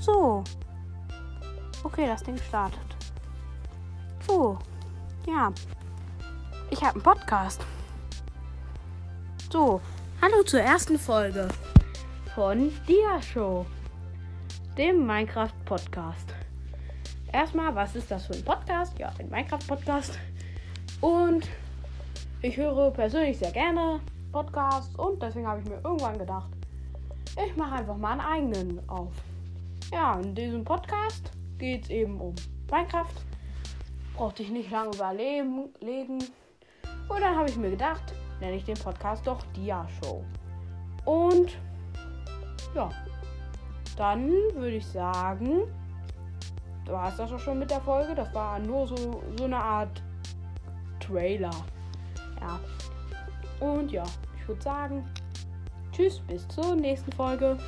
So. Okay, das Ding startet. So. Ja. Ich habe einen Podcast. So. Hallo zur ersten Folge von Dia Show, dem Minecraft Podcast. Erstmal, was ist das für ein Podcast? Ja, ein Minecraft Podcast. Und ich höre persönlich sehr gerne Podcasts und deswegen habe ich mir irgendwann gedacht, ich mache einfach mal einen eigenen auf. Ja, in diesem Podcast geht es eben um Minecraft. Brauchte ich nicht lange überlegen. Und dann habe ich mir gedacht, nenne ich den Podcast doch Dia Show. Und ja, dann würde ich sagen, war es das auch schon mit der Folge. Das war nur so, so eine Art Trailer. Ja. Und ja, ich würde sagen, tschüss, bis zur nächsten Folge.